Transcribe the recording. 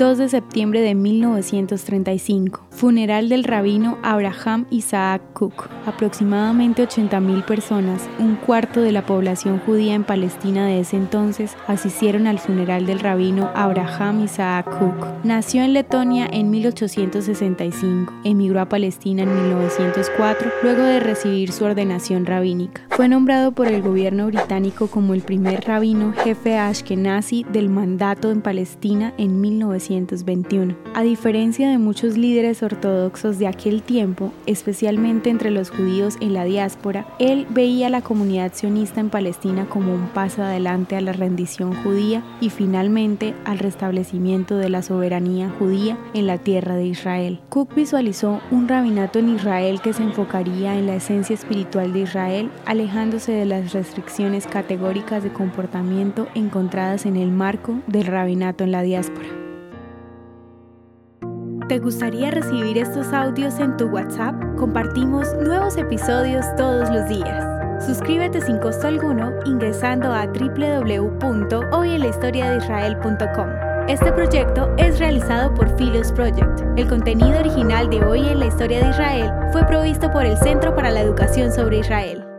2 de septiembre de 1935. Funeral del rabino Abraham Isaac Cook. Aproximadamente 80.000 personas, un cuarto de la población judía en Palestina de ese entonces, asistieron al funeral del rabino Abraham Isaac Cook. Nació en Letonia en 1865, emigró a Palestina en 1904 luego de recibir su ordenación rabínica. Fue nombrado por el gobierno británico como el primer rabino jefe ashkenazi del mandato en Palestina en 1921. A diferencia de muchos líderes ortodoxos de aquel tiempo, especialmente entre los judíos en la diáspora, él veía la comunidad sionista en Palestina como un paso adelante a la rendición judía y finalmente al restablecimiento de la soberanía judía en la tierra de Israel. Cook visualizó un rabinato en Israel que se enfocaría en la esencia espiritual de Israel, de las restricciones categóricas de comportamiento encontradas en el marco del rabinato en la diáspora. ¿Te gustaría recibir estos audios en tu WhatsApp? Compartimos nuevos episodios todos los días. Suscríbete sin costo alguno ingresando a www.hoyenlahistoriadeisrael.com. Este proyecto es realizado por Philos Project. El contenido original de Hoy en la Historia de Israel fue provisto por el Centro para la Educación sobre Israel.